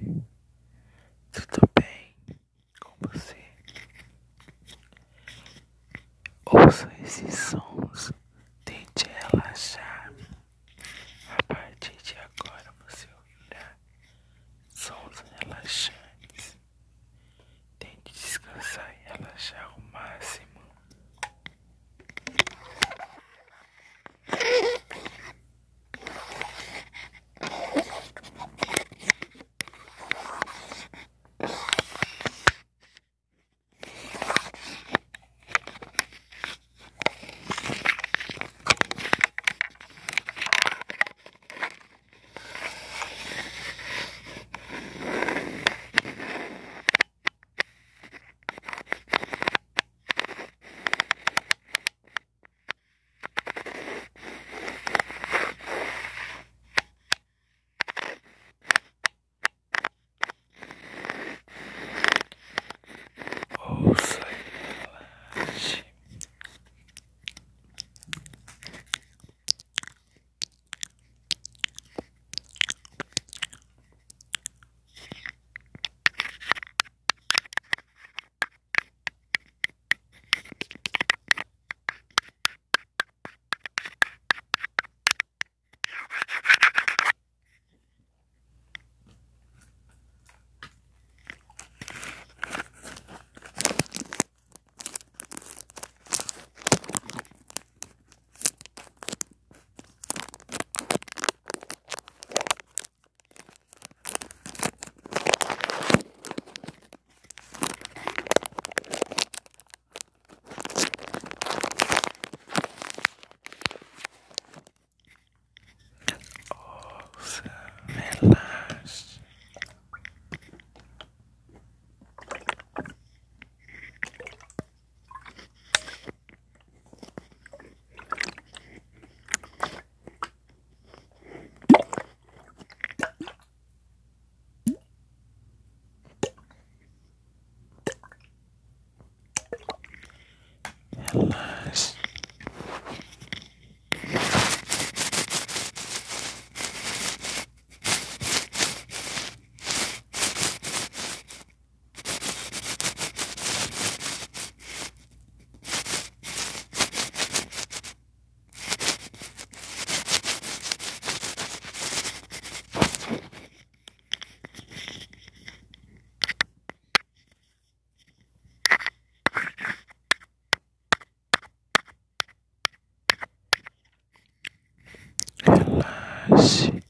noite. Tudo bem com você? Ouça esse som. much.